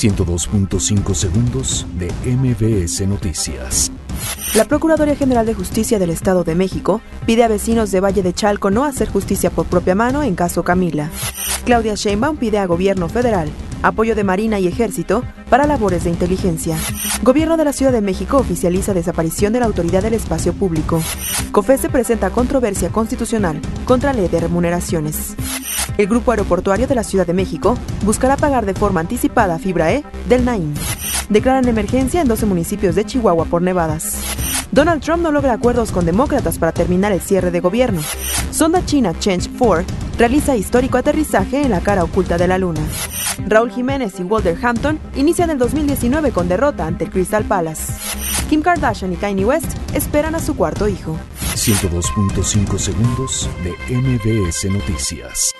102.5 segundos de MBS Noticias. La Procuraduría General de Justicia del Estado de México pide a vecinos de Valle de Chalco no hacer justicia por propia mano en caso Camila. Claudia Sheinbaum pide a gobierno federal apoyo de Marina y Ejército para labores de inteligencia. Gobierno de la Ciudad de México oficializa desaparición de la Autoridad del Espacio Público. COFESE presenta controversia constitucional contra ley de remuneraciones. El Grupo Aeroportuario de la Ciudad de México buscará pagar de forma anticipada fibra E del NAIM. Declaran emergencia en 12 municipios de Chihuahua por nevadas. Donald Trump no logra acuerdos con demócratas para terminar el cierre de gobierno. Sonda China Change 4 realiza histórico aterrizaje en la cara oculta de la Luna. Raúl Jiménez y Walter Hampton inician el 2019 con derrota ante Crystal Palace. Kim Kardashian y Kanye West esperan a su cuarto hijo. 102.5 segundos de MBS Noticias.